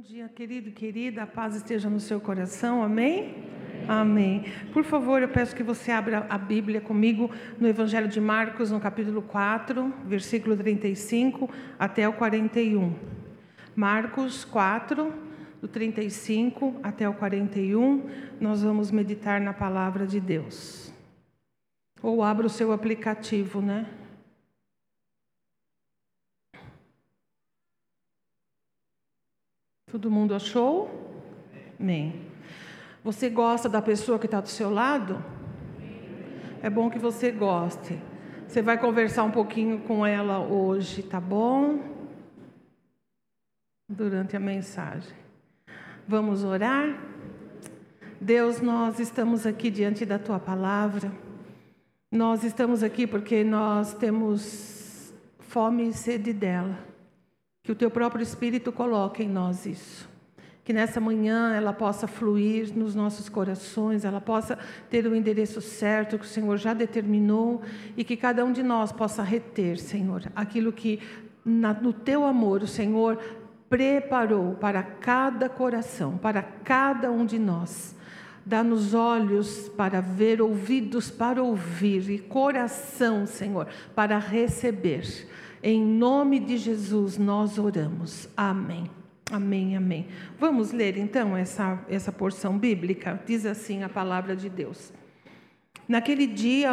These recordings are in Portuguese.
Bom dia, querido e querida. A paz esteja no seu coração. Amém? Amém. Por favor, eu peço que você abra a Bíblia comigo no Evangelho de Marcos, no capítulo 4, versículo 35 até o 41. Marcos 4, do 35 até o 41, nós vamos meditar na palavra de Deus. Ou abra o seu aplicativo, né? Todo mundo achou? Amém. Você gosta da pessoa que está do seu lado? É bom que você goste. Você vai conversar um pouquinho com ela hoje, tá bom? Durante a mensagem. Vamos orar? Deus, nós estamos aqui diante da tua palavra. Nós estamos aqui porque nós temos fome e sede dela. Que o teu próprio Espírito coloque em nós isso. Que nessa manhã ela possa fluir nos nossos corações, ela possa ter o endereço certo que o Senhor já determinou e que cada um de nós possa reter, Senhor, aquilo que na, no teu amor o Senhor preparou para cada coração, para cada um de nós. Dá-nos olhos para ver, ouvidos para ouvir e coração, Senhor, para receber. Em nome de Jesus nós oramos. Amém. Amém, amém. Vamos ler então essa, essa porção bíblica? Diz assim a palavra de Deus. Naquele dia,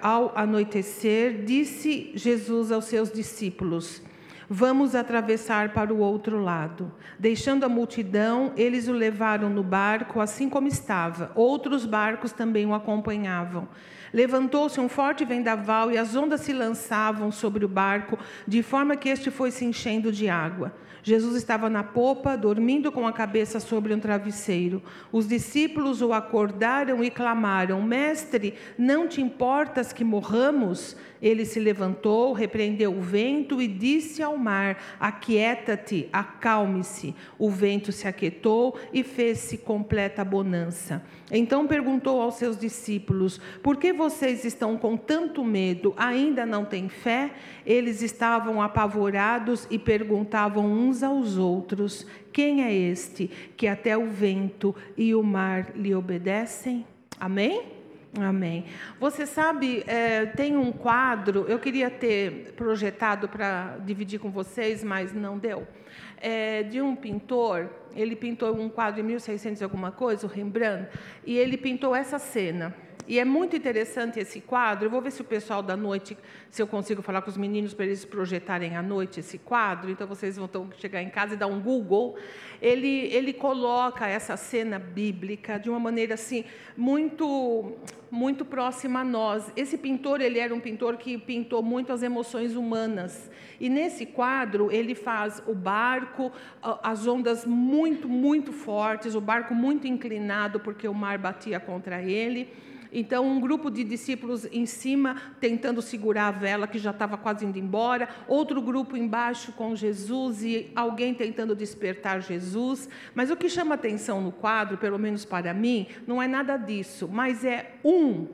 ao anoitecer, disse Jesus aos seus discípulos: Vamos atravessar para o outro lado. Deixando a multidão, eles o levaram no barco, assim como estava. Outros barcos também o acompanhavam. Levantou-se um forte vendaval e as ondas se lançavam sobre o barco, de forma que este foi se enchendo de água. Jesus estava na popa, dormindo com a cabeça sobre um travesseiro. Os discípulos o acordaram e clamaram: Mestre, não te importas que morramos? Ele se levantou, repreendeu o vento e disse ao mar: Aquieta-te, acalme-se. O vento se aquietou e fez-se completa bonança. Então perguntou aos seus discípulos: Por que vocês estão com tanto medo? Ainda não têm fé? Eles estavam apavorados e perguntavam uns aos outros: Quem é este que até o vento e o mar lhe obedecem? Amém? Amém. Você sabe, é, tem um quadro, eu queria ter projetado para dividir com vocês, mas não deu. É, de um pintor, ele pintou um quadro em 1600 e alguma coisa, o Rembrandt, e ele pintou essa cena. E é muito interessante esse quadro. Eu vou ver se o pessoal da noite, se eu consigo falar com os meninos para eles projetarem à noite esse quadro. Então vocês vão chegar em casa e dar um Google. Ele, ele coloca essa cena bíblica de uma maneira assim muito muito próxima a nós. Esse pintor, ele era um pintor que pintou muito as emoções humanas. E nesse quadro, ele faz o barco, as ondas muito, muito fortes, o barco muito inclinado porque o mar batia contra ele. Então, um grupo de discípulos em cima tentando segurar a vela que já estava quase indo embora, outro grupo embaixo com Jesus e alguém tentando despertar Jesus. Mas o que chama atenção no quadro, pelo menos para mim, não é nada disso, mas é um,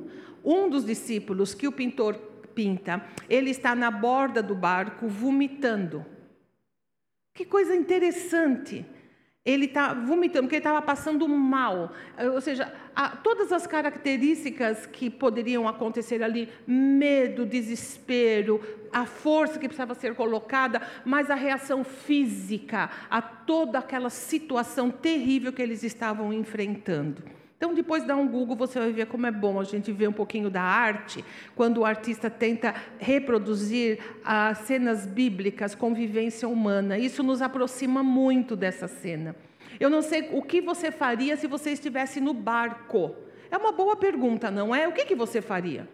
um dos discípulos que o pintor pinta, ele está na borda do barco vomitando. Que coisa interessante ele está vomitando, porque ele estava passando mal. Ou seja, todas as características que poderiam acontecer ali, medo, desespero, a força que precisava ser colocada, mas a reação física a toda aquela situação terrível que eles estavam enfrentando. Então, depois dá um Google, você vai ver como é bom a gente ver um pouquinho da arte, quando o artista tenta reproduzir as cenas bíblicas, convivência humana. Isso nos aproxima muito dessa cena. Eu não sei o que você faria se você estivesse no barco. É uma boa pergunta, não é? O que, que você faria?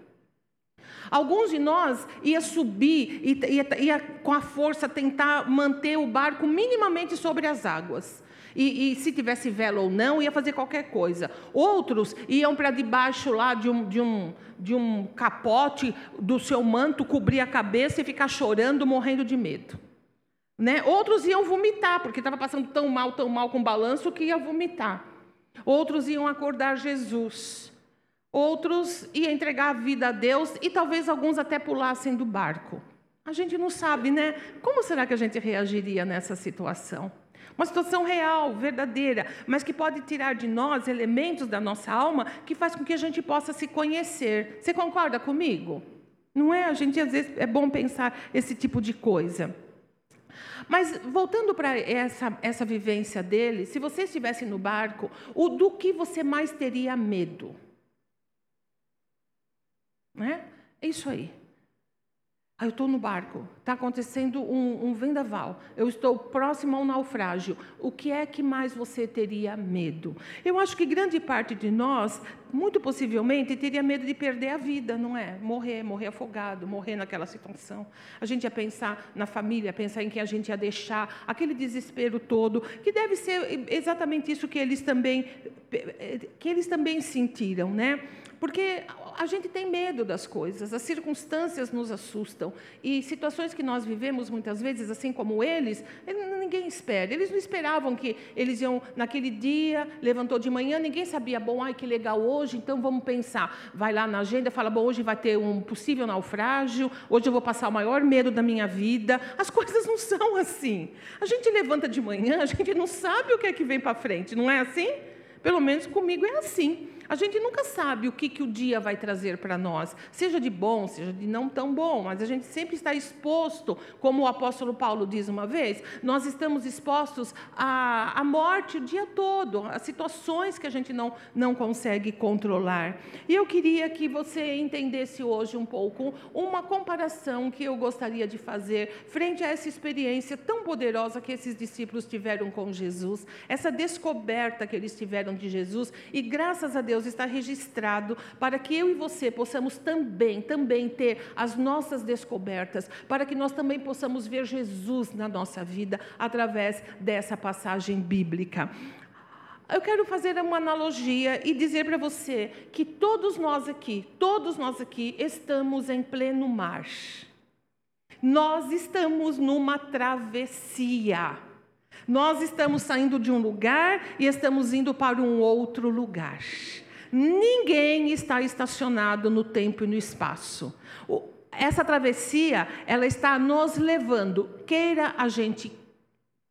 Alguns de nós ia subir e ia, ia, com a força tentar manter o barco minimamente sobre as águas. E, e, se tivesse vela ou não, ia fazer qualquer coisa. Outros iam para debaixo lá de um, de, um, de um capote do seu manto, cobrir a cabeça e ficar chorando, morrendo de medo. Né? Outros iam vomitar, porque estava passando tão mal, tão mal com o balanço que ia vomitar. Outros iam acordar Jesus. Outros iam entregar a vida a Deus e talvez alguns até pulassem do barco. A gente não sabe, né? Como será que a gente reagiria nessa situação? Uma situação real, verdadeira, mas que pode tirar de nós elementos da nossa alma que faz com que a gente possa se conhecer. Você concorda comigo? Não é? A gente às vezes é bom pensar esse tipo de coisa. Mas voltando para essa, essa vivência dele, se você estivesse no barco, o do que você mais teria medo? Né? É isso aí. Eu estou no barco, está acontecendo um, um, vendaval, eu estou próximo ao naufrágio. O que é que mais você teria medo? Eu acho que grande parte de nós, muito possivelmente, teria medo de perder a vida, não é? Morrer, morrer afogado, morrer naquela situação. A gente ia pensar na família, pensar em quem a gente ia deixar, aquele desespero todo, que deve ser exatamente isso que eles também, que eles também sentiram, né? Porque a gente tem medo das coisas, as circunstâncias nos assustam. E situações que nós vivemos muitas vezes, assim como eles, ninguém espera. Eles não esperavam que eles iam, naquele dia, levantou de manhã, ninguém sabia, bom, ai que legal hoje, então vamos pensar. Vai lá na agenda, fala, bom, hoje vai ter um possível naufrágio, hoje eu vou passar o maior medo da minha vida. As coisas não são assim. A gente levanta de manhã, a gente não sabe o que é que vem para frente, não é assim? Pelo menos comigo é assim. A gente nunca sabe o que, que o dia vai trazer para nós, seja de bom, seja de não tão bom, mas a gente sempre está exposto, como o apóstolo Paulo diz uma vez, nós estamos expostos à, à morte o dia todo, a situações que a gente não, não consegue controlar. E eu queria que você entendesse hoje um pouco uma comparação que eu gostaria de fazer frente a essa experiência tão poderosa que esses discípulos tiveram com Jesus, essa descoberta que eles tiveram de Jesus, e graças a Deus Deus está registrado para que eu e você possamos também, também ter as nossas descobertas, para que nós também possamos ver Jesus na nossa vida através dessa passagem bíblica. Eu quero fazer uma analogia e dizer para você que todos nós aqui, todos nós aqui estamos em pleno mar. Nós estamos numa travessia. Nós estamos saindo de um lugar e estamos indo para um outro lugar. Ninguém está estacionado no tempo e no espaço. Essa travessia, ela está nos levando, queira a gente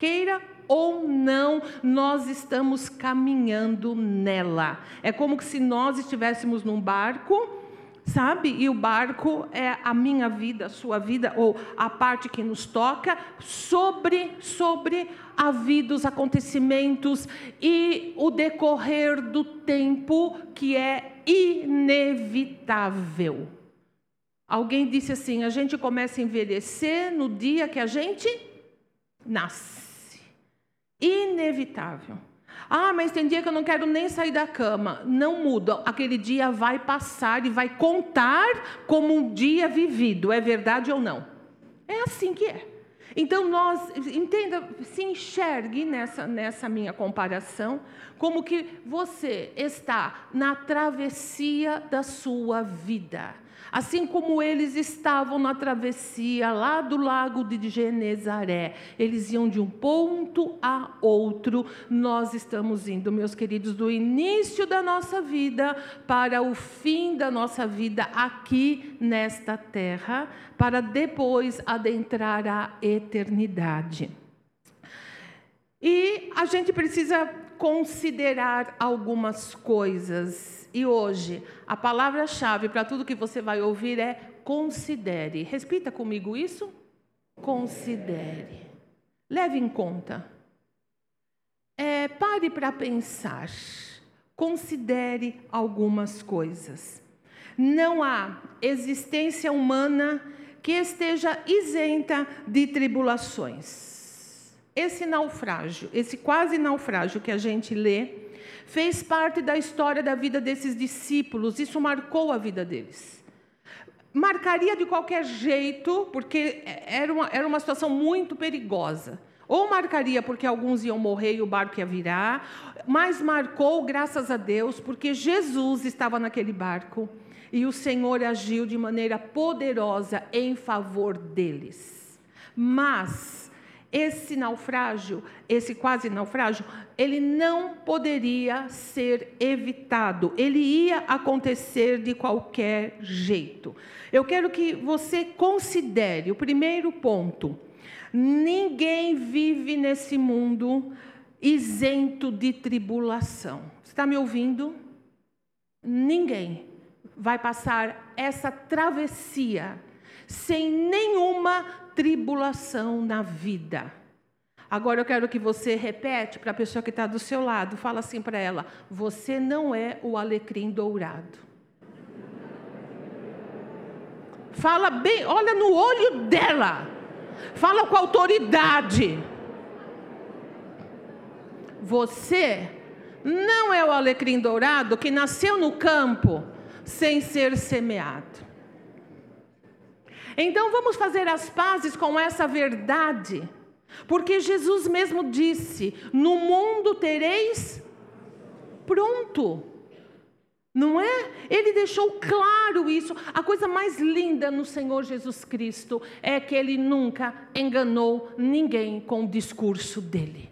queira ou não, nós estamos caminhando nela. É como se nós estivéssemos num barco sabe? E o barco é a minha vida, a sua vida, ou a parte que nos toca, sobre, sobre a vida, os acontecimentos e o decorrer do tempo que é inevitável. Alguém disse assim: a gente começa a envelhecer no dia que a gente nasce. Inevitável. Ah, mas tem dia que eu não quero nem sair da cama. Não muda. Aquele dia vai passar e vai contar como um dia vivido. É verdade ou não? É assim que é. Então nós, entenda, se enxergue nessa, nessa minha comparação, como que você está na travessia da sua vida. Assim como eles estavam na travessia lá do lago de Genezaré, eles iam de um ponto a outro, nós estamos indo, meus queridos, do início da nossa vida para o fim da nossa vida aqui nesta terra, para depois adentrar a eternidade. E a gente precisa considerar algumas coisas e hoje, a palavra-chave para tudo que você vai ouvir é considere. Repita comigo isso. Considere. Leve em conta. É, pare para pensar. Considere algumas coisas. Não há existência humana que esteja isenta de tribulações. Esse naufrágio, esse quase naufrágio que a gente lê, fez parte da história da vida desses discípulos, isso marcou a vida deles. Marcaria de qualquer jeito, porque era uma, era uma situação muito perigosa. Ou marcaria porque alguns iam morrer e o barco ia virar, mas marcou, graças a Deus, porque Jesus estava naquele barco e o Senhor agiu de maneira poderosa em favor deles. Mas esse naufrágio, esse quase naufrágio, ele não poderia ser evitado, ele ia acontecer de qualquer jeito. Eu quero que você considere o primeiro ponto. Ninguém vive nesse mundo isento de tribulação. Está me ouvindo? Ninguém vai passar essa travessia sem nenhuma tribulação na vida. Agora eu quero que você repete para a pessoa que está do seu lado, fala assim para ela: você não é o alecrim dourado. Fala bem, olha no olho dela. Fala com autoridade. Você não é o alecrim dourado que nasceu no campo sem ser semeado. Então vamos fazer as pazes com essa verdade porque Jesus mesmo disse: No mundo tereis pronto. Não é? Ele deixou claro isso. A coisa mais linda no Senhor Jesus Cristo é que ele nunca enganou ninguém com o discurso dele.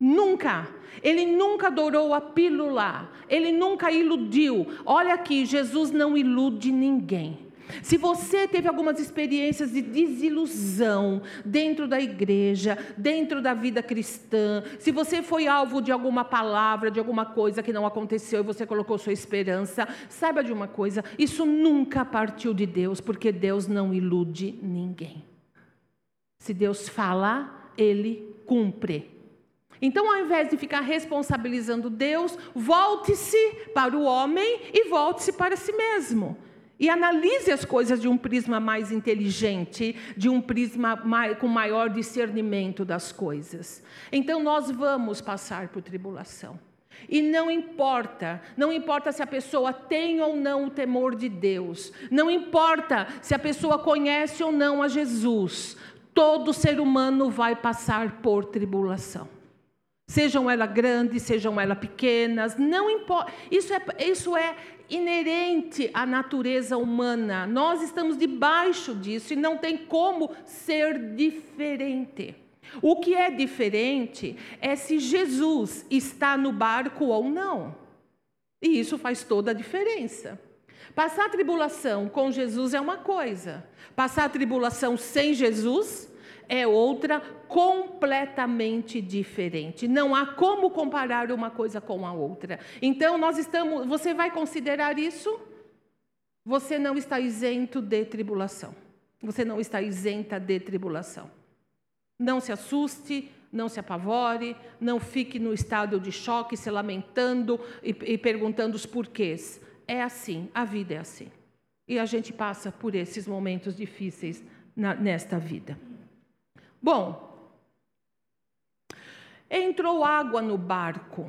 Nunca. Ele nunca adorou a pílula. Ele nunca iludiu. Olha aqui, Jesus não ilude ninguém. Se você teve algumas experiências de desilusão dentro da igreja, dentro da vida cristã, se você foi alvo de alguma palavra, de alguma coisa que não aconteceu e você colocou sua esperança, saiba de uma coisa: isso nunca partiu de Deus, porque Deus não ilude ninguém. Se Deus fala, ele cumpre. Então, ao invés de ficar responsabilizando Deus, volte-se para o homem e volte-se para si mesmo. E analise as coisas de um prisma mais inteligente, de um prisma com maior discernimento das coisas. Então nós vamos passar por tribulação. E não importa, não importa se a pessoa tem ou não o temor de Deus, não importa se a pessoa conhece ou não a Jesus, todo ser humano vai passar por tribulação. Sejam elas grandes, sejam elas pequenas, não importa. Isso é, isso é inerente à natureza humana. Nós estamos debaixo disso e não tem como ser diferente. O que é diferente é se Jesus está no barco ou não. E isso faz toda a diferença. Passar a tribulação com Jesus é uma coisa, passar a tribulação sem Jesus é outra completamente diferente. Não há como comparar uma coisa com a outra. Então nós estamos, você vai considerar isso? Você não está isento de tribulação. Você não está isenta de tribulação. Não se assuste, não se apavore, não fique no estado de choque, se lamentando e, e perguntando os porquês. É assim, a vida é assim. E a gente passa por esses momentos difíceis na, nesta vida. Bom, entrou água no barco.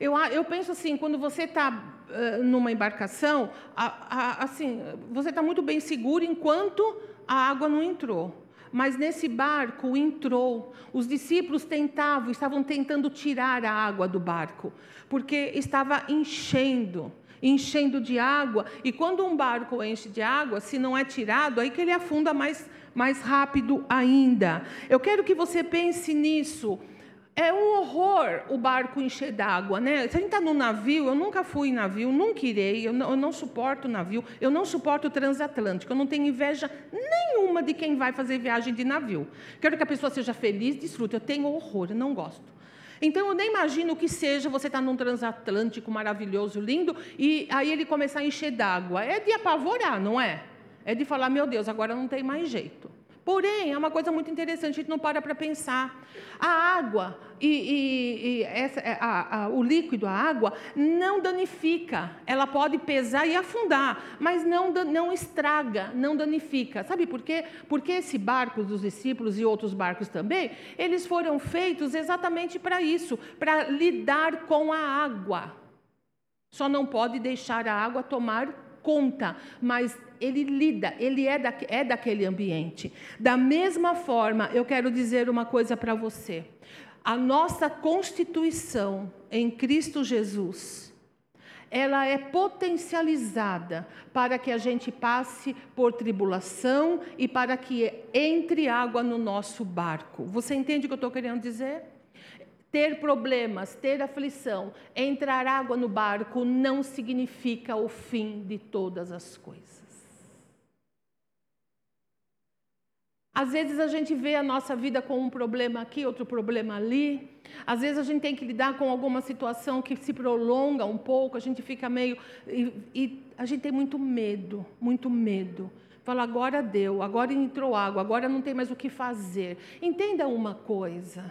Eu, eu penso assim, quando você está uh, numa embarcação, a, a, assim, você está muito bem seguro enquanto a água não entrou. Mas nesse barco entrou. Os discípulos tentavam, estavam tentando tirar a água do barco, porque estava enchendo enchendo de água, e quando um barco enche de água, se não é tirado, aí que ele afunda mais mais rápido ainda. Eu quero que você pense nisso. É um horror o barco encher d'água, né? Se a gente está no navio, eu nunca fui em navio, nunca irei, eu não, eu não suporto navio, eu não suporto o transatlântico, eu não tenho inveja nenhuma de quem vai fazer viagem de navio. Quero que a pessoa seja feliz, desfrute. Eu tenho horror, eu não gosto. Então eu nem imagino o que seja você estar tá num transatlântico maravilhoso, lindo, e aí ele começar a encher d'água. É de apavorar, não é? É de falar, meu Deus, agora não tem mais jeito. Porém, é uma coisa muito interessante, a gente não para para pensar. A água e, e, e essa, é, a, a, o líquido, a água, não danifica. Ela pode pesar e afundar, mas não, não estraga, não danifica. Sabe por quê? Porque esse barco dos discípulos e outros barcos também, eles foram feitos exatamente para isso, para lidar com a água. Só não pode deixar a água tomar conta, mas ele lida, ele é, da, é daquele ambiente. Da mesma forma, eu quero dizer uma coisa para você. A nossa constituição em Cristo Jesus, ela é potencializada para que a gente passe por tribulação e para que entre água no nosso barco. Você entende o que eu estou querendo dizer? Ter problemas, ter aflição, entrar água no barco não significa o fim de todas as coisas. Às vezes a gente vê a nossa vida com um problema aqui, outro problema ali. Às vezes a gente tem que lidar com alguma situação que se prolonga um pouco, a gente fica meio. E, e a gente tem muito medo, muito medo. Fala, agora deu, agora entrou água, agora não tem mais o que fazer. Entenda uma coisa: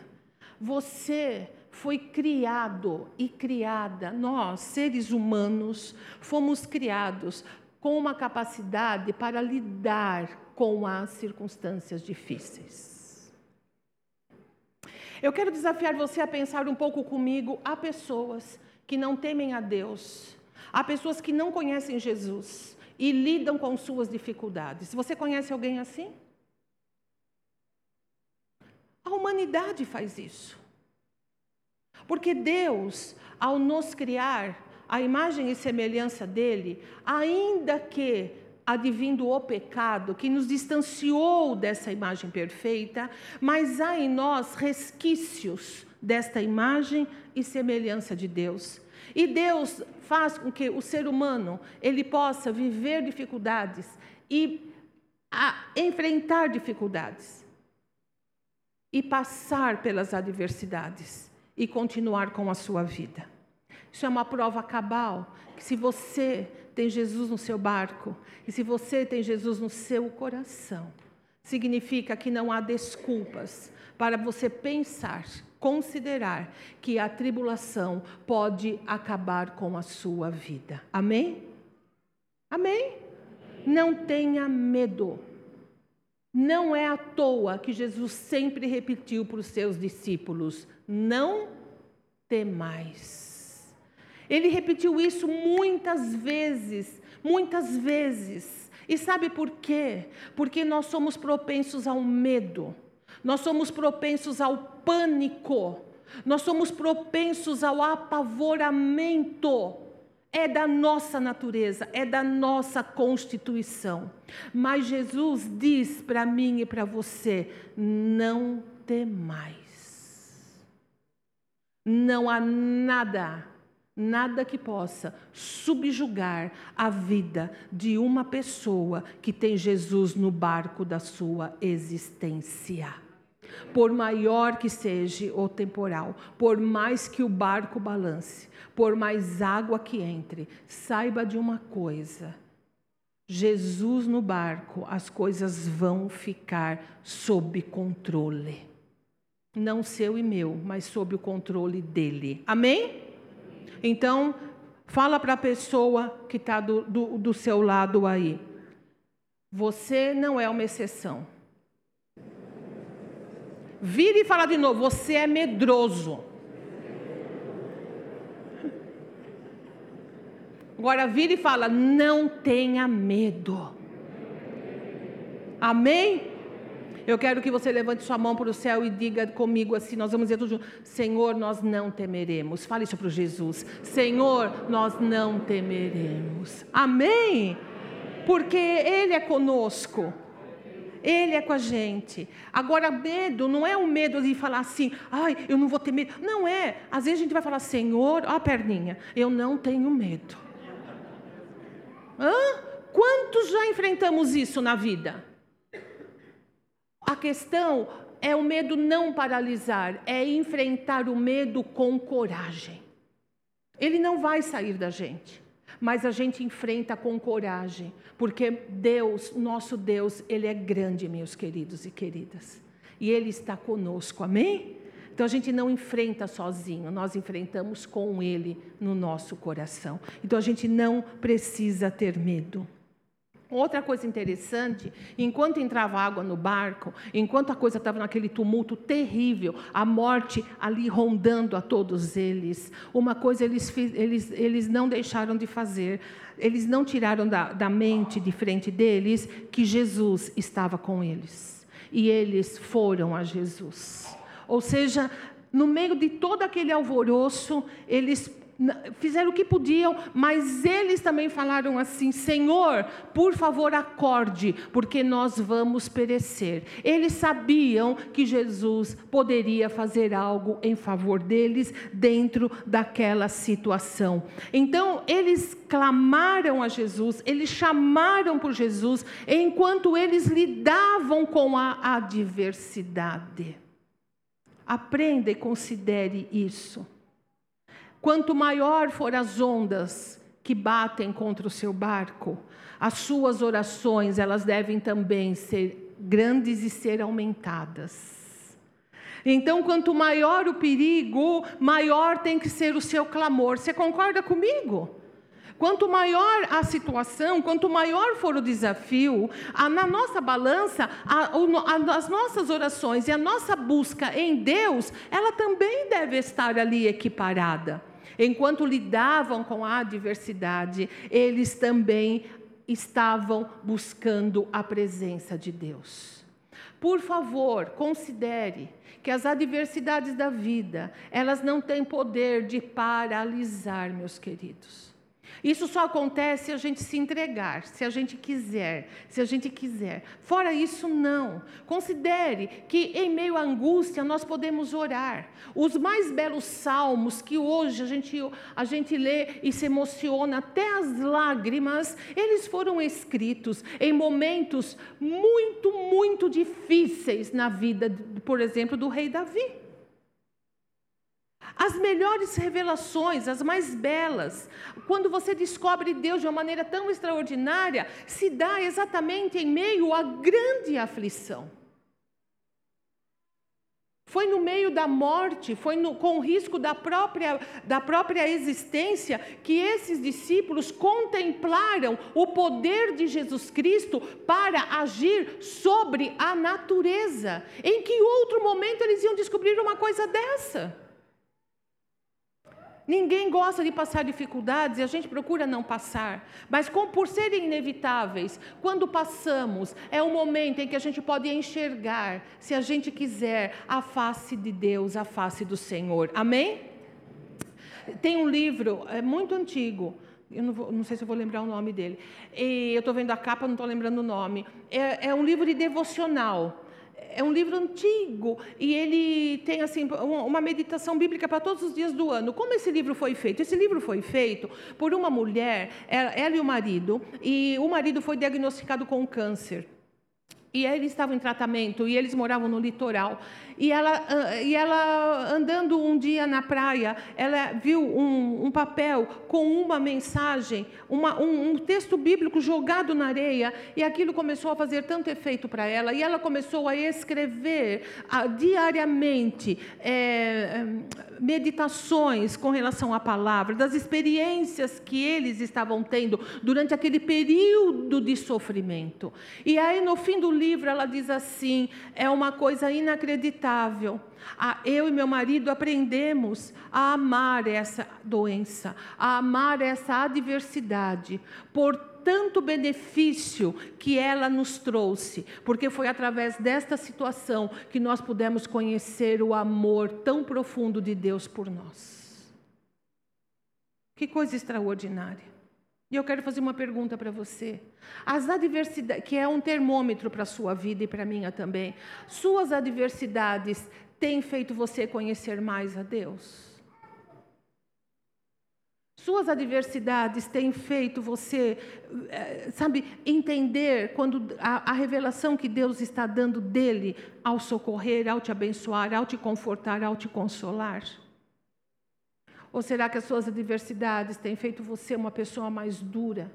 você foi criado e criada, nós, seres humanos, fomos criados com uma capacidade para lidar com as circunstâncias difíceis. Eu quero desafiar você a pensar um pouco comigo. Há pessoas que não temem a Deus, há pessoas que não conhecem Jesus e lidam com suas dificuldades. Você conhece alguém assim? A humanidade faz isso. Porque Deus, ao nos criar, a imagem e semelhança dele, ainda que advindo o pecado que nos distanciou dessa imagem perfeita, mas há em nós resquícios desta imagem e semelhança de Deus. E Deus faz com que o ser humano ele possa viver dificuldades e enfrentar dificuldades e passar pelas adversidades e continuar com a sua vida. Isso é uma prova cabal que se você tem Jesus no seu barco e se você tem Jesus no seu coração, significa que não há desculpas para você pensar, considerar que a tribulação pode acabar com a sua vida. Amém? Amém? Não tenha medo. Não é à toa que Jesus sempre repetiu para os seus discípulos: não temais. Ele repetiu isso muitas vezes, muitas vezes. E sabe por quê? Porque nós somos propensos ao medo, nós somos propensos ao pânico, nós somos propensos ao apavoramento. É da nossa natureza, é da nossa constituição. Mas Jesus diz para mim e para você: não temais. Não há nada nada que possa subjugar a vida de uma pessoa que tem Jesus no barco da sua existência. Por maior que seja o temporal, por mais que o barco balance, por mais água que entre, saiba de uma coisa: Jesus no barco, as coisas vão ficar sob controle. Não seu e meu, mas sob o controle dele. Amém? Então, fala para a pessoa que está do, do, do seu lado aí. Você não é uma exceção. Vire e fala de novo, você é medroso. Agora vira e fala, não tenha medo. Amém? Eu quero que você levante sua mão para o céu e diga comigo assim: nós vamos dizer tudo junto. Senhor, nós não temeremos. Fale isso para Jesus. Senhor, nós não temeremos. Amém? Porque Ele é conosco. Ele é com a gente. Agora, medo não é o medo de falar assim, ai, eu não vou ter medo. Não é. Às vezes a gente vai falar, Senhor, ó a perninha, eu não tenho medo. Hã? Quantos já enfrentamos isso na vida? A questão é o medo não paralisar, é enfrentar o medo com coragem. Ele não vai sair da gente, mas a gente enfrenta com coragem, porque Deus, nosso Deus, Ele é grande, meus queridos e queridas, e Ele está conosco, amém? Então a gente não enfrenta sozinho, nós enfrentamos com Ele no nosso coração. Então a gente não precisa ter medo. Outra coisa interessante, enquanto entrava água no barco, enquanto a coisa estava naquele tumulto terrível, a morte ali rondando a todos eles, uma coisa eles, eles, eles não deixaram de fazer, eles não tiraram da, da mente de frente deles que Jesus estava com eles. E eles foram a Jesus. Ou seja, no meio de todo aquele alvoroço, eles fizeram o que podiam, mas eles também falaram assim: Senhor, por favor, acorde, porque nós vamos perecer. Eles sabiam que Jesus poderia fazer algo em favor deles dentro daquela situação. Então, eles clamaram a Jesus, eles chamaram por Jesus, enquanto eles lidavam com a adversidade. Aprenda e considere isso. Quanto maior for as ondas que batem contra o seu barco, as suas orações, elas devem também ser grandes e ser aumentadas. Então, quanto maior o perigo, maior tem que ser o seu clamor. Você concorda comigo? Quanto maior a situação, quanto maior for o desafio, a, na nossa balança, a, a, as nossas orações e a nossa busca em Deus, ela também deve estar ali equiparada. Enquanto lidavam com a adversidade, eles também estavam buscando a presença de Deus. Por favor, considere que as adversidades da vida, elas não têm poder de paralisar, meus queridos. Isso só acontece se a gente se entregar, se a gente quiser, se a gente quiser. Fora isso, não. Considere que em meio à angústia nós podemos orar. Os mais belos salmos que hoje a gente, a gente lê e se emociona até as lágrimas, eles foram escritos em momentos muito, muito difíceis na vida, por exemplo, do rei Davi. As melhores revelações, as mais belas, quando você descobre Deus de uma maneira tão extraordinária, se dá exatamente em meio à grande aflição. Foi no meio da morte, foi no, com o risco da própria, da própria existência, que esses discípulos contemplaram o poder de Jesus Cristo para agir sobre a natureza. Em que outro momento eles iam descobrir uma coisa dessa? Ninguém gosta de passar dificuldades e a gente procura não passar. Mas com, por serem inevitáveis, quando passamos, é o momento em que a gente pode enxergar, se a gente quiser, a face de Deus, a face do Senhor. Amém? Tem um livro, é muito antigo. Eu não, vou, não sei se eu vou lembrar o nome dele. E eu estou vendo a capa, não estou lembrando o nome. É, é um livro de devocional é um livro antigo e ele tem assim uma meditação bíblica para todos os dias do ano. Como esse livro foi feito? Esse livro foi feito por uma mulher, ela e o marido, e o marido foi diagnosticado com câncer. E eles estavam em tratamento e eles moravam no litoral. E ela, ah, e ela andando um dia na praia, ela viu um, um papel com uma mensagem, uma, um, um, texto bíblico jogado na areia, e aquilo começou a fazer tanto efeito para ela. E ela começou a escrever a, diariamente é, meditações com relação à palavra, das experiências que eles estavam tendo durante aquele período de sofrimento. E aí, no fim do livro, ela diz assim: é uma coisa inacreditável eu e meu marido aprendemos a amar essa doença, a amar essa adversidade, por tanto benefício que ela nos trouxe, porque foi através desta situação que nós pudemos conhecer o amor tão profundo de Deus por nós. Que coisa extraordinária. E eu quero fazer uma pergunta para você. As adversidades, que é um termômetro para a sua vida e para a minha também. Suas adversidades têm feito você conhecer mais a Deus? Suas adversidades têm feito você, eh, sabe, entender quando a, a, revelação que Deus está dando dele ao socorrer, ao te abençoar, ao te confortar, ao te consolar? Ou será que as suas adversidades têm feito você uma pessoa mais dura,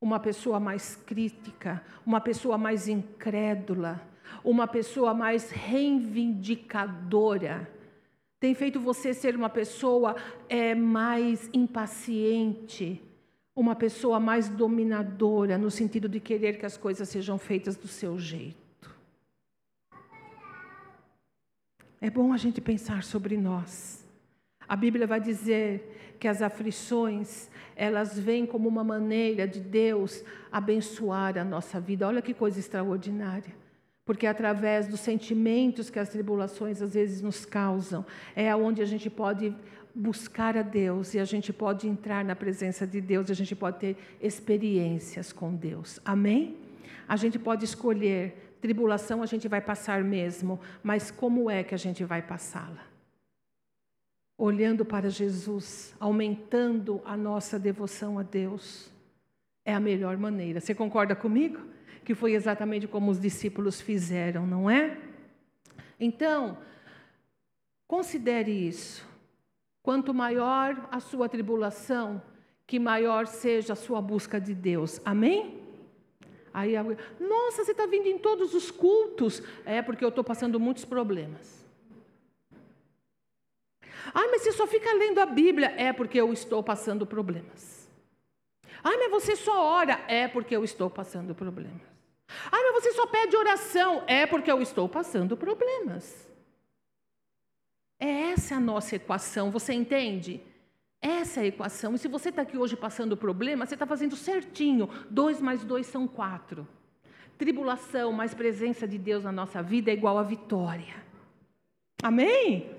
uma pessoa mais crítica, uma pessoa mais incrédula, uma pessoa mais reivindicadora? Tem feito você ser uma pessoa é, mais impaciente, uma pessoa mais dominadora, no sentido de querer que as coisas sejam feitas do seu jeito. É bom a gente pensar sobre nós. A Bíblia vai dizer que as aflições, elas vêm como uma maneira de Deus abençoar a nossa vida. Olha que coisa extraordinária. Porque através dos sentimentos que as tribulações às vezes nos causam, é onde a gente pode buscar a Deus e a gente pode entrar na presença de Deus, a gente pode ter experiências com Deus. Amém? A gente pode escolher, tribulação a gente vai passar mesmo, mas como é que a gente vai passá-la? Olhando para Jesus, aumentando a nossa devoção a Deus, é a melhor maneira. Você concorda comigo? Que foi exatamente como os discípulos fizeram, não é? Então, considere isso. Quanto maior a sua tribulação, que maior seja a sua busca de Deus. Amém? Aí, nossa, você está vindo em todos os cultos. É porque eu estou passando muitos problemas. Ah, mas você só fica lendo a Bíblia. É porque eu estou passando problemas. Ah, mas você só ora. É porque eu estou passando problemas. Ah, mas você só pede oração. É porque eu estou passando problemas. É essa a nossa equação, você entende? Essa é a equação. E se você está aqui hoje passando problema, você está fazendo certinho. Dois mais dois são quatro. Tribulação mais presença de Deus na nossa vida é igual a vitória. Amém?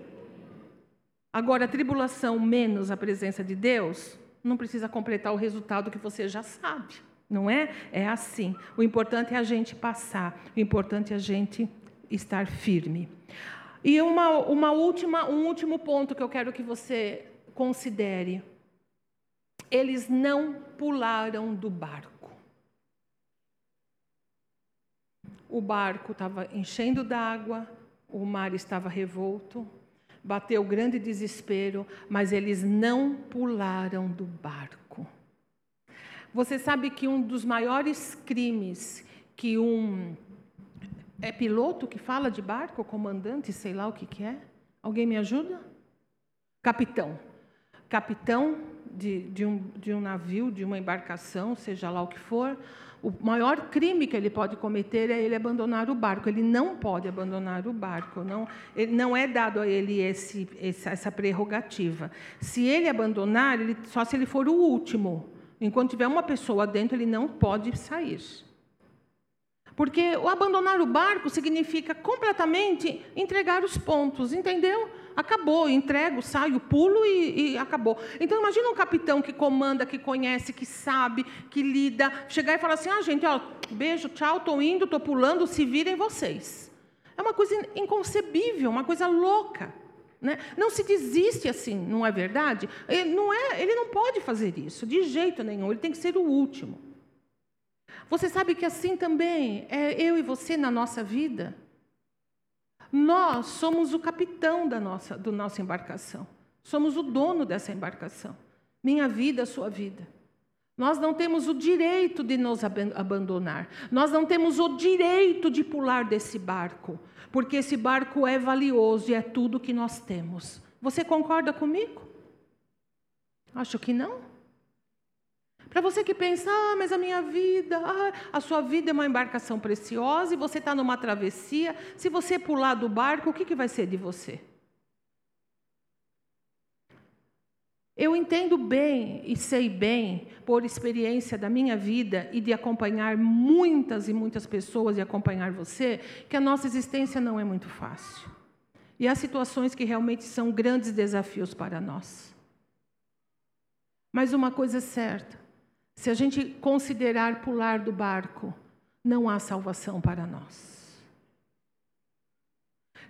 Agora, tribulação menos a presença de Deus, não precisa completar o resultado que você já sabe. Não é? É assim. O importante é a gente passar. O importante é a gente estar firme. E uma, uma última, um último ponto que eu quero que você considere. Eles não pularam do barco. O barco estava enchendo d'água, o mar estava revolto, bateu grande desespero, mas eles não pularam do barco. Você sabe que um dos maiores crimes que um é piloto que fala de barco, comandante, sei lá o que, que é? Alguém me ajuda? Capitão. Capitão de, de, um, de um navio, de uma embarcação, seja lá o que for, o maior crime que ele pode cometer é ele abandonar o barco. Ele não pode abandonar o barco. Não, não é dado a ele esse, essa prerrogativa. Se ele abandonar, ele, só se ele for o último. Enquanto tiver uma pessoa dentro, ele não pode sair. Porque o abandonar o barco significa completamente entregar os pontos, entendeu? Acabou, entrego, saio, pulo e, e, acabou. Então imagina um capitão que comanda, que conhece, que sabe, que lida, chegar e falar assim: ah, gente, ó, beijo, tchau, estou indo, estou pulando, se virem vocês. É uma coisa inconcebível, uma coisa louca. Né? Não se desiste assim, não é verdade? Ele não, é, ele não pode fazer isso, de jeito nenhum, ele tem que ser o último. Você sabe que assim também é eu e você na nossa vida. Nós somos o capitão da nossa, do nossa embarcação. Somos o dono dessa embarcação. Minha vida, sua vida. Nós não temos o direito de nos abandonar. Nós não temos o direito de pular desse barco, porque esse barco é valioso e é tudo que nós temos. Você concorda comigo? Acho que não. Para você que pensa, ah, mas a minha vida, ah, a sua vida é uma embarcação preciosa e você está numa travessia. Se você pular do barco, o que, que vai ser de você? Eu entendo bem e sei bem, por experiência da minha vida e de acompanhar muitas e muitas pessoas e acompanhar você, que a nossa existência não é muito fácil. E há situações que realmente são grandes desafios para nós. Mas uma coisa é certa: se a gente considerar pular do barco, não há salvação para nós.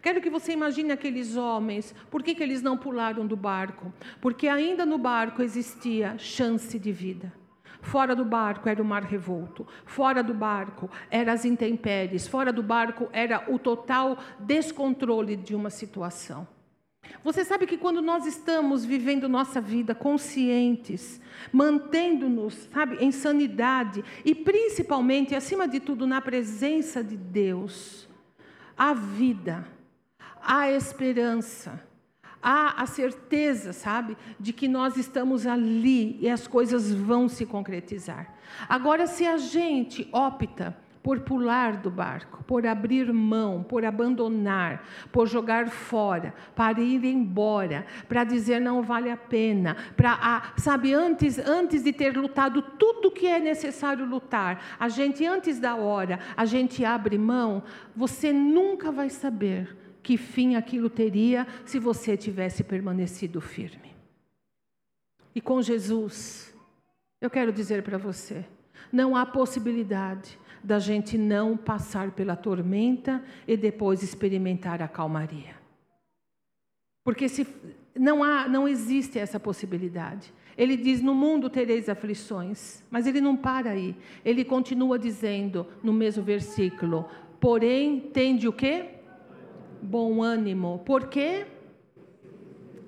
Quero que você imagine aqueles homens, por que, que eles não pularam do barco? Porque ainda no barco existia chance de vida. Fora do barco era o mar revolto, fora do barco eram as intempéries, fora do barco era o total descontrole de uma situação. Você sabe que quando nós estamos vivendo nossa vida conscientes, mantendo-nos, sabe, em sanidade e principalmente, acima de tudo, na presença de Deus, há vida, há esperança, há a certeza, sabe, de que nós estamos ali e as coisas vão se concretizar. Agora, se a gente opta por pular do barco, por abrir mão, por abandonar, por jogar fora, para ir embora, para dizer não vale a pena, para, ah, sabe, antes, antes de ter lutado tudo que é necessário lutar, a gente, antes da hora, a gente abre mão, você nunca vai saber que fim aquilo teria se você tivesse permanecido firme. E com Jesus, eu quero dizer para você, não há possibilidade da gente não passar pela tormenta e depois experimentar a calmaria. Porque se não há, não existe essa possibilidade. Ele diz: "No mundo tereis aflições", mas ele não para aí. Ele continua dizendo no mesmo versículo: "Porém, tende o quê? Bom ânimo, porque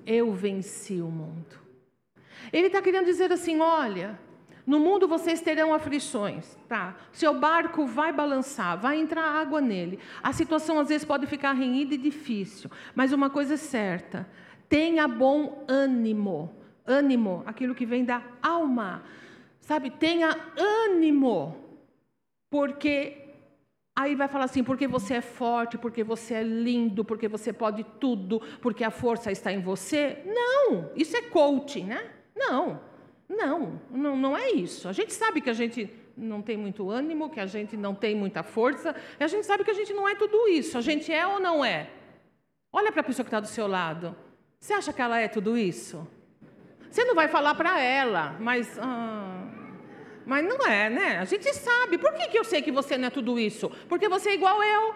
eu venci o mundo." Ele está querendo dizer assim: olha, no mundo vocês terão aflições, tá? Seu barco vai balançar, vai entrar água nele. A situação às vezes pode ficar renhida e difícil, mas uma coisa é certa: tenha bom ânimo. Ânimo, aquilo que vem da alma. Sabe? Tenha ânimo. Porque Aí vai falar assim, porque você é forte, porque você é lindo, porque você pode tudo, porque a força está em você. Não, isso é coaching, né? Não. Não, não, não é isso. A gente sabe que a gente não tem muito ânimo, que a gente não tem muita força, a gente sabe que a gente não é tudo isso. A gente é ou não é? Olha para a pessoa que está do seu lado. Você acha que ela é tudo isso? Você não vai falar para ela, mas. Ah, mas não é, né? A gente sabe. Por que, que eu sei que você não é tudo isso? Porque você é igual eu.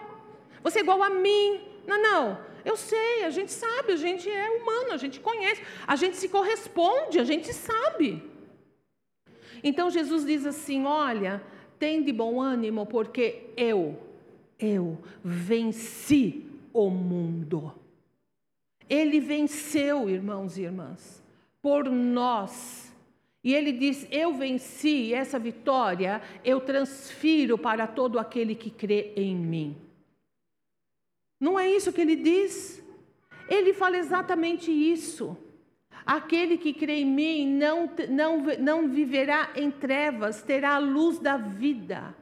Você é igual a mim. Não, não. Eu sei, a gente sabe, a gente é humano, a gente conhece, a gente se corresponde, a gente sabe. Então Jesus diz assim: Olha, tem de bom ânimo, porque eu, eu venci o mundo. Ele venceu, irmãos e irmãs, por nós. E ele diz: Eu venci, essa vitória eu transfiro para todo aquele que crê em mim. Não é isso que ele diz? Ele fala exatamente isso. Aquele que crê em mim não, não, não viverá em trevas, terá a luz da vida.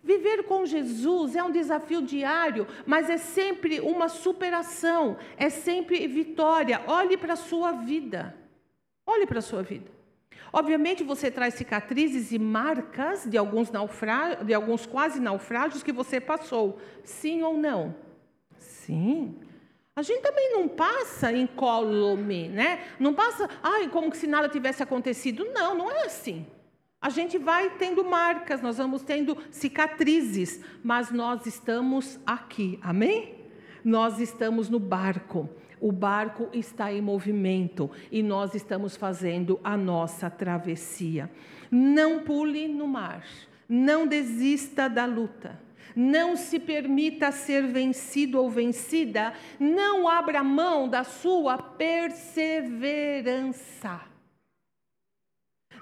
Viver com Jesus é um desafio diário, mas é sempre uma superação, é sempre vitória. Olhe para a sua vida. Olhe para a sua vida. Obviamente você traz cicatrizes e marcas de alguns, naufrágios, de alguns quase naufrágios que você passou, sim ou não? Sim. A gente também não passa incólume, né? Não passa, ai, como se nada tivesse acontecido. Não, não é assim. A gente vai tendo marcas, nós vamos tendo cicatrizes, mas nós estamos aqui, amém? Nós estamos no barco. O barco está em movimento e nós estamos fazendo a nossa travessia. Não pule no mar, não desista da luta. Não se permita ser vencido ou vencida, não abra mão da sua perseverança.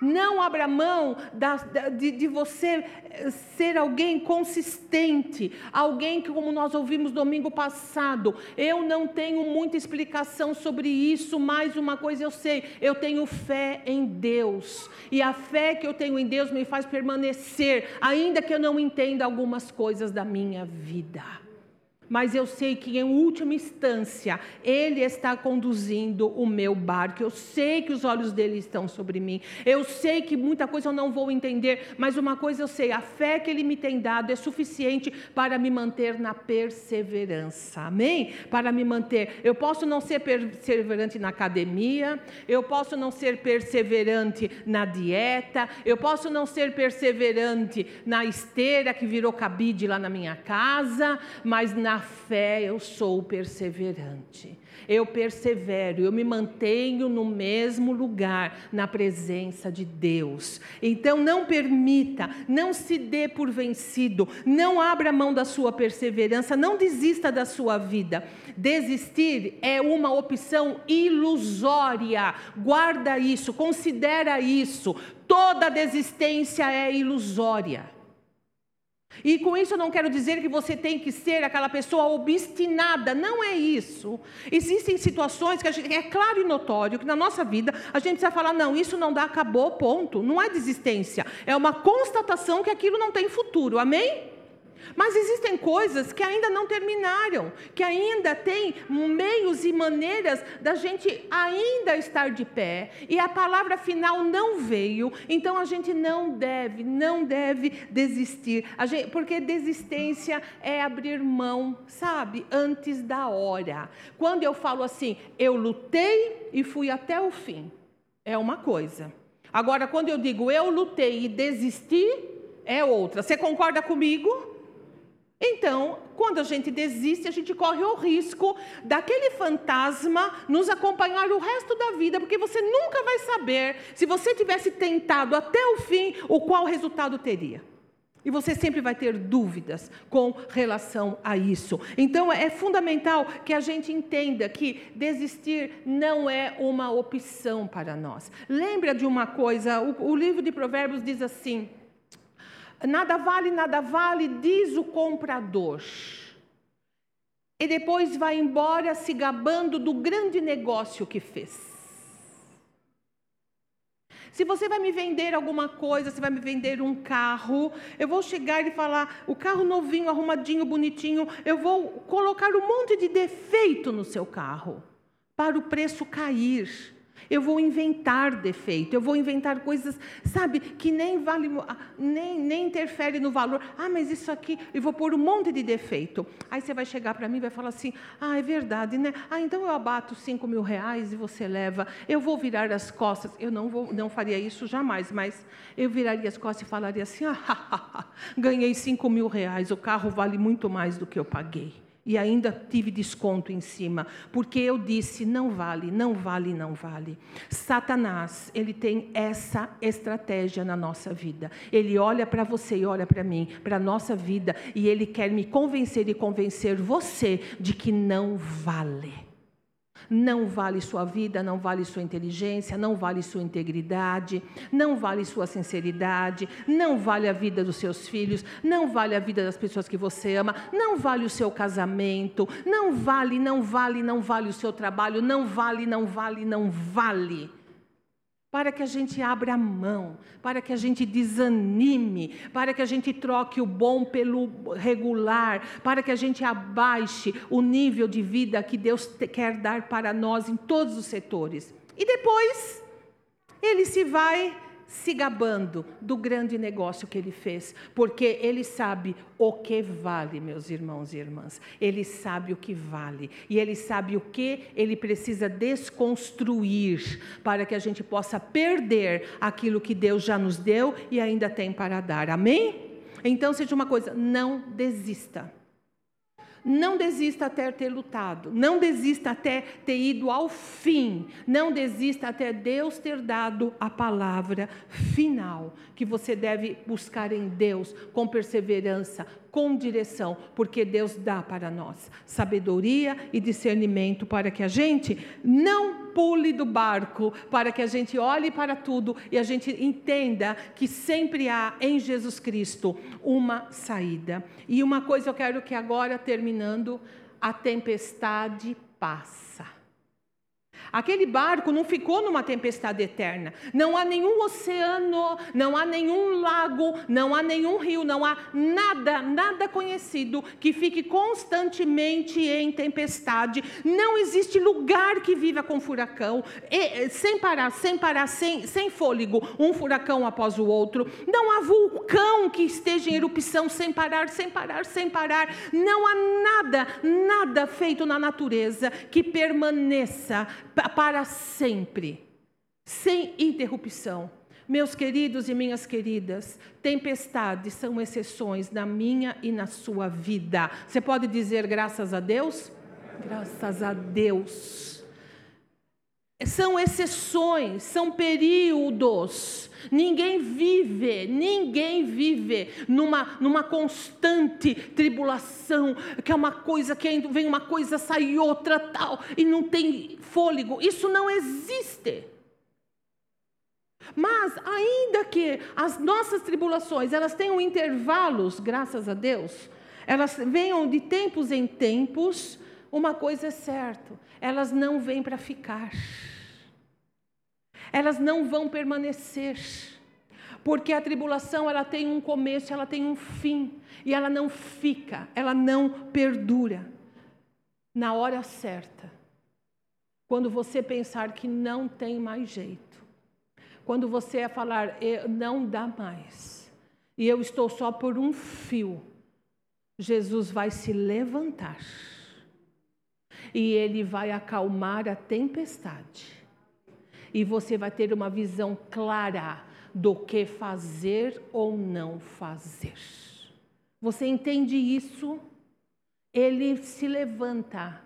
Não abra mão da, de, de, você eh, ser alguém consistente, alguém que, como nós ouvimos domingo passado, eu não tenho muita explicação sobre isso, mas uma coisa eu sei: eu tenho fé em Deus, e a fé que eu tenho em Deus me faz permanecer, ainda que eu não entenda algumas coisas da minha vida mas eu sei que em última instância Ele está conduzindo o meu barco. Eu sei que os olhos dele estão sobre mim. Eu sei que muita coisa eu não vou entender, mas uma coisa eu sei: a fé que Ele me tem dado é suficiente para me manter na perseverança. Amém? Para me manter. Eu posso não ser perseverante na academia, eu posso não ser perseverante na dieta, eu posso não ser perseverante na esteira que virou cabide lá na minha casa, mas na fé eu sou perseverante. Eu persevero, eu me mantenho no mesmo lugar, na presença de Deus. Então não permita, não se dê por vencido, não abra mão da sua perseverança, não desista da sua vida. Desistir é uma opção ilusória. Guarda isso, considera isso. Toda desistência é ilusória. E com isso eu não quero dizer que você tem que ser aquela pessoa obstinada, não é isso. Existem situações que gente, é claro e notório que na nossa vida a gente precisa falar: não, isso não dá, acabou, ponto. Não é desistência, é uma constatação que aquilo não tem futuro, amém? Mas existem coisas que ainda não terminaram, que ainda tem meios e maneiras da gente ainda estar de pé, e a palavra final não veio, então a gente não deve, não deve desistir, gente, porque desistência é abrir mão, sabe, antes da hora. Quando eu falo assim, eu lutei e fui até o fim, é uma coisa. Agora, quando eu digo eu lutei e desisti, é outra. Você concorda comigo? Então, quando a gente desiste, a gente corre o risco daquele fantasma nos acompanhar o resto da vida, porque você nunca vai saber, se você tivesse tentado até o fim, o qual resultado teria. E você sempre vai ter dúvidas com relação a isso. Então é fundamental que a gente entenda que desistir não é uma opção para nós. Lembra de uma coisa, o, o livro de Provérbios diz assim: Nada vale, nada vale, diz o comprador. E depois vai embora se gabando do grande negócio que fez. Se você vai me vender alguma coisa, se vai me vender um carro, eu vou chegar e falar: o carro novinho, arrumadinho, bonitinho, eu vou colocar um monte de defeito no seu carro, para o preço cair. Eu vou inventar defeito, eu vou inventar coisas, sabe, que nem vale, nem, nem interfere no valor. Ah, mas isso aqui, eu vou pôr um monte de defeito. Aí você vai chegar para mim e vai falar assim: ah, é verdade, né? Ah, então eu abato cinco mil reais e você leva. Eu vou virar as costas. Eu não vou, não faria isso jamais, mas eu viraria as costas e falaria assim: ah, ganhei cinco mil reais. O carro vale muito mais do que eu paguei e ainda tive desconto em cima, porque eu disse não vale, não vale, não vale. Satanás, ele tem essa estratégia na nossa vida. Ele olha para você e olha para mim, para a nossa vida, e ele quer me convencer e convencer você de que não vale. Não vale sua vida, não vale sua inteligência, não vale sua integridade, não vale sua sinceridade, não vale a vida dos seus filhos, não vale a vida das pessoas que você ama, não vale o seu casamento, não vale, não vale, não vale o seu trabalho, não vale, não vale, não vale para que a gente abra a mão, para que a gente desanime, para que a gente troque o bom pelo regular, para que a gente abaixe o nível de vida que Deus quer dar para nós em todos os setores. E depois, ele se vai se gabando do grande negócio que ele fez, porque ele sabe o que vale, meus irmãos e irmãs. Ele sabe o que vale e ele sabe o que ele precisa desconstruir para que a gente possa perder aquilo que Deus já nos deu e ainda tem para dar. Amém? Então, seja uma coisa, não desista. Não desista até ter lutado, não desista até ter ido ao fim, não desista até Deus ter dado a palavra final, que você deve buscar em Deus com perseverança, com direção, porque Deus dá para nós sabedoria e discernimento para que a gente não pule do barco, para que a gente olhe para tudo e a gente entenda que sempre há em Jesus Cristo uma saída. E uma coisa eu quero que agora terminando, a tempestade passa. Aquele barco não ficou numa tempestade eterna. Não há nenhum oceano, não há nenhum lago, não há nenhum rio, não há nada, nada conhecido que fique constantemente em tempestade. Não existe lugar que viva com furacão, e, sem parar, sem parar, sem, sem fôlego, um furacão após o outro. Não há vulcão que esteja em erupção sem parar, sem parar, sem parar. Não há nada, nada feito na natureza que permaneça para sempre, sem interrupção. Meus queridos e minhas queridas, tempestades são exceções na minha e na sua vida. Você pode dizer graças a Deus? Graças a Deus. São exceções, são períodos. Ninguém vive, ninguém vive numa, numa constante tribulação, que é uma coisa que vem uma coisa, sai outra tal, e não tem fôlego. Isso não existe. Mas ainda que as nossas tribulações, elas tenham intervalos, graças a Deus, elas venham de tempos em tempos, uma coisa é certa, elas não vêm para ficar. Elas não vão permanecer. Porque a tribulação ela tem um começo, ela tem um fim, e ela não fica, ela não perdura. Na hora certa, quando você pensar que não tem mais jeito, quando você é falar, não dá mais, e eu estou só por um fio, Jesus vai se levantar e ele vai acalmar a tempestade. E você vai ter uma visão clara do que fazer ou não fazer. Você entende isso? Ele se levanta.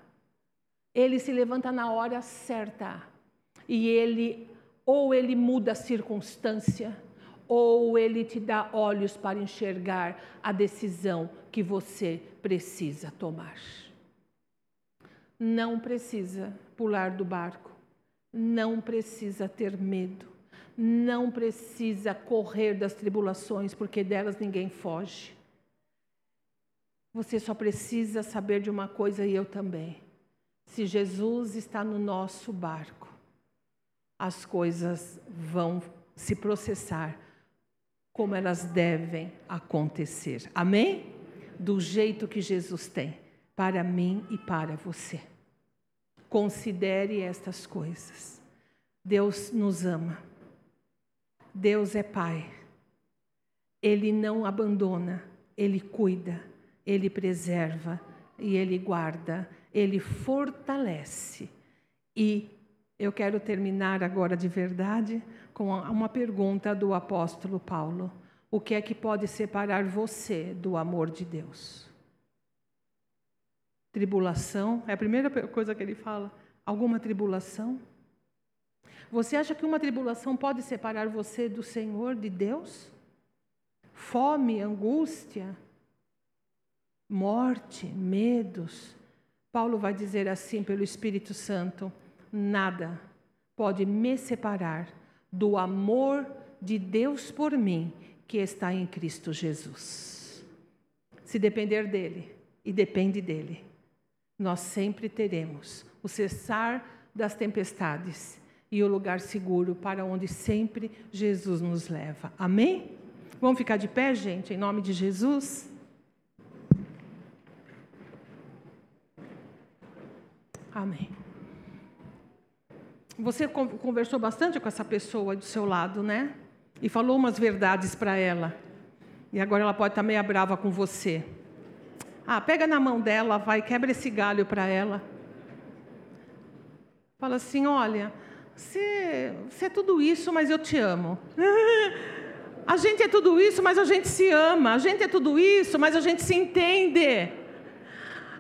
Ele se levanta na hora certa. E ele ou ele muda a circunstância, ou ele te dá olhos para enxergar a decisão que você precisa tomar. Não precisa pular do barco, não precisa ter medo, não precisa correr das tribulações, porque delas ninguém foge. Você só precisa saber de uma coisa e eu também. Se Jesus está no nosso barco, as coisas vão se processar como elas devem acontecer. Amém? Do jeito que Jesus tem para mim e para você. Considere estas coisas. Deus nos ama. Deus é Pai. Ele não abandona, ele cuida, ele preserva e ele guarda, ele fortalece. E eu quero terminar agora de verdade com uma pergunta do apóstolo Paulo: O que é que pode separar você do amor de Deus? Tribulação, é a primeira coisa que ele fala. Alguma tribulação? Você acha que uma tribulação pode separar você do Senhor, de Deus? Fome, angústia, morte, medos. Paulo vai dizer assim pelo Espírito Santo: nada pode me separar do amor de Deus por mim, que está em Cristo Jesus. Se depender dele, e depende dele, nós sempre teremos o cessar das tempestades e o lugar seguro para onde sempre Jesus nos leva. Amém? Vamos ficar de pé, gente, em nome de Jesus? Amém. Você conversou bastante com essa pessoa do seu lado, né? E falou umas verdades para ela. E agora ela pode estar meio brava com você. Ah, pega na mão dela, vai, quebra esse galho para ela. Fala assim: olha, você, você é tudo isso, mas eu te amo. a gente é tudo isso, mas a gente se ama. A gente é tudo isso, mas a gente se entende.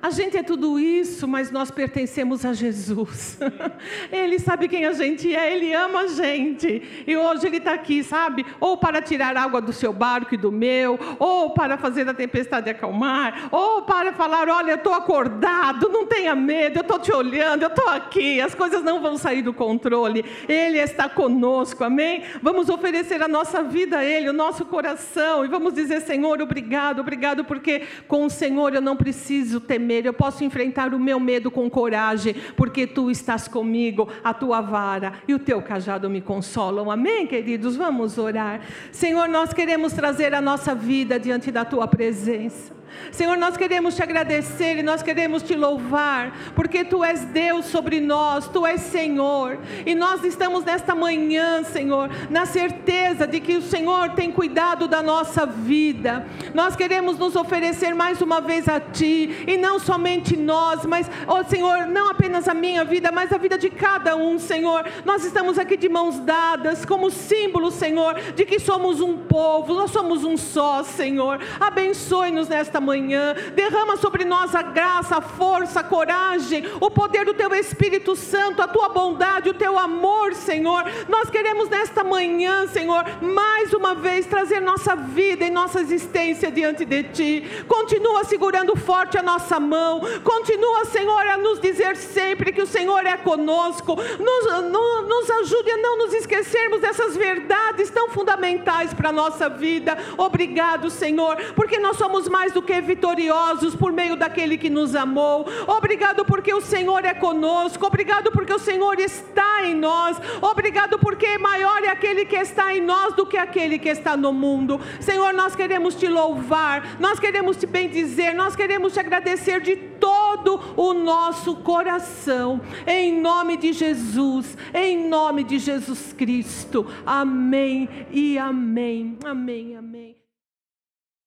A gente é tudo isso, mas nós pertencemos a Jesus. Ele sabe quem a gente é, Ele ama a gente. E hoje Ele está aqui, sabe? Ou para tirar água do seu barco e do meu, ou para fazer a tempestade acalmar, ou para falar: olha, eu estou acordado, não tenha medo, eu estou te olhando, eu estou aqui, as coisas não vão sair do controle. Ele está conosco, amém? Vamos oferecer a nossa vida a Ele, o nosso coração, e vamos dizer: Senhor, obrigado, obrigado, porque com o Senhor eu não preciso temer temer, eu posso enfrentar o meu medo com coragem, porque tu estás comigo, a tua vara e o teu cajado me consolam. Amém, queridos? Vamos orar. Senhor, nós queremos trazer a nossa vida diante da tua presença. Senhor, nós queremos te agradecer e nós queremos te louvar, porque tu és Deus sobre nós, tu és Senhor, e nós estamos nesta manhã, Senhor, na certeza de que o Senhor tem cuidado da nossa vida. Nós queremos nos oferecer mais uma vez a ti, e não somente nós, mas, oh Senhor, não apenas a minha vida, mas a vida de cada um, Senhor. Nós estamos aqui de mãos dadas, como símbolo, Senhor, de que somos um povo, nós somos um só, Senhor. Abençoe-nos nesta manhã. Derrama sobre nós a graça, a força, a coragem, o poder do teu Espírito Santo, a tua bondade, o teu amor, Senhor. Nós queremos nesta manhã, Senhor, mais uma vez trazer nossa vida e nossa existência diante de ti. Continua segurando forte a nossa mão. Continua, Senhor, a nos dizer sempre que o Senhor é conosco. Nos, nos, nos ajude a não nos esquecermos dessas verdades tão fundamentais para a nossa vida. Obrigado, Senhor, porque nós somos mais do que vitoriosos por meio daquele que nos amou. Obrigado porque o Senhor é conosco. Obrigado porque o Senhor está em nós. Obrigado porque maior é aquele que está em nós do que aquele que está no mundo. Senhor, nós queremos te louvar, nós queremos te bendizer, nós queremos te agradecer de todo o nosso coração. Em nome de Jesus, em nome de Jesus Cristo. Amém e amém. Amém, amém.